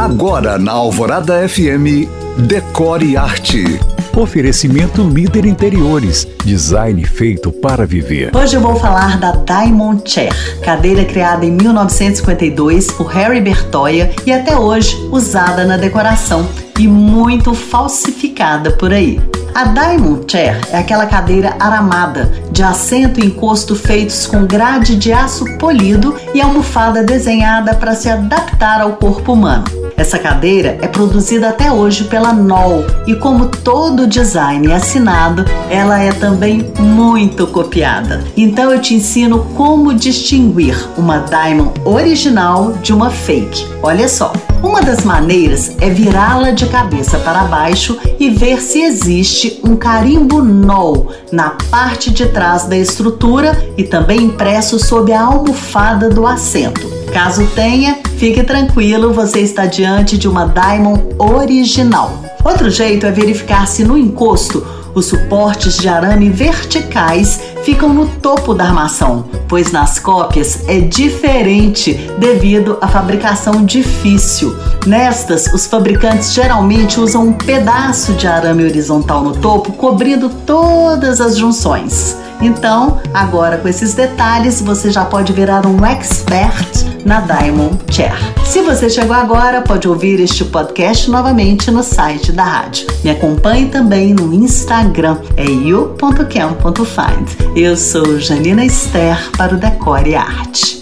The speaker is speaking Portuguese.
Agora na Alvorada FM, Decore Arte. Oferecimento Líder Interiores, design feito para viver. Hoje eu vou falar da Diamond Chair, cadeira criada em 1952 por Harry Bertoia e até hoje usada na decoração e muito falsificada por aí. A Diamond Chair é aquela cadeira aramada, de assento e encosto feitos com grade de aço polido e almofada desenhada para se adaptar ao corpo humano. Essa cadeira é produzida até hoje pela Knoll e, como todo design assinado, ela é também muito copiada. Então eu te ensino como distinguir uma Diamond original de uma fake. Olha só. Uma das maneiras é virá-la de cabeça para baixo e ver se existe um carimbo NOL na parte de trás da estrutura e também impresso sob a almofada do assento. Caso tenha, fique tranquilo, você está diante de uma Diamond original. Outro jeito é verificar se no encosto os suportes de arame verticais ficam no topo da armação, pois nas cópias é diferente devido à fabricação difícil. Nestas, os fabricantes geralmente usam um pedaço de arame horizontal no topo, cobrindo todas as junções. Então, agora com esses detalhes, você já pode virar um expert na Diamond Chair. Se você chegou agora, pode ouvir este podcast novamente no site da rádio. Me acompanhe também no Instagram, é you.cam.find. Eu sou Janina Esther para o Decore Arte.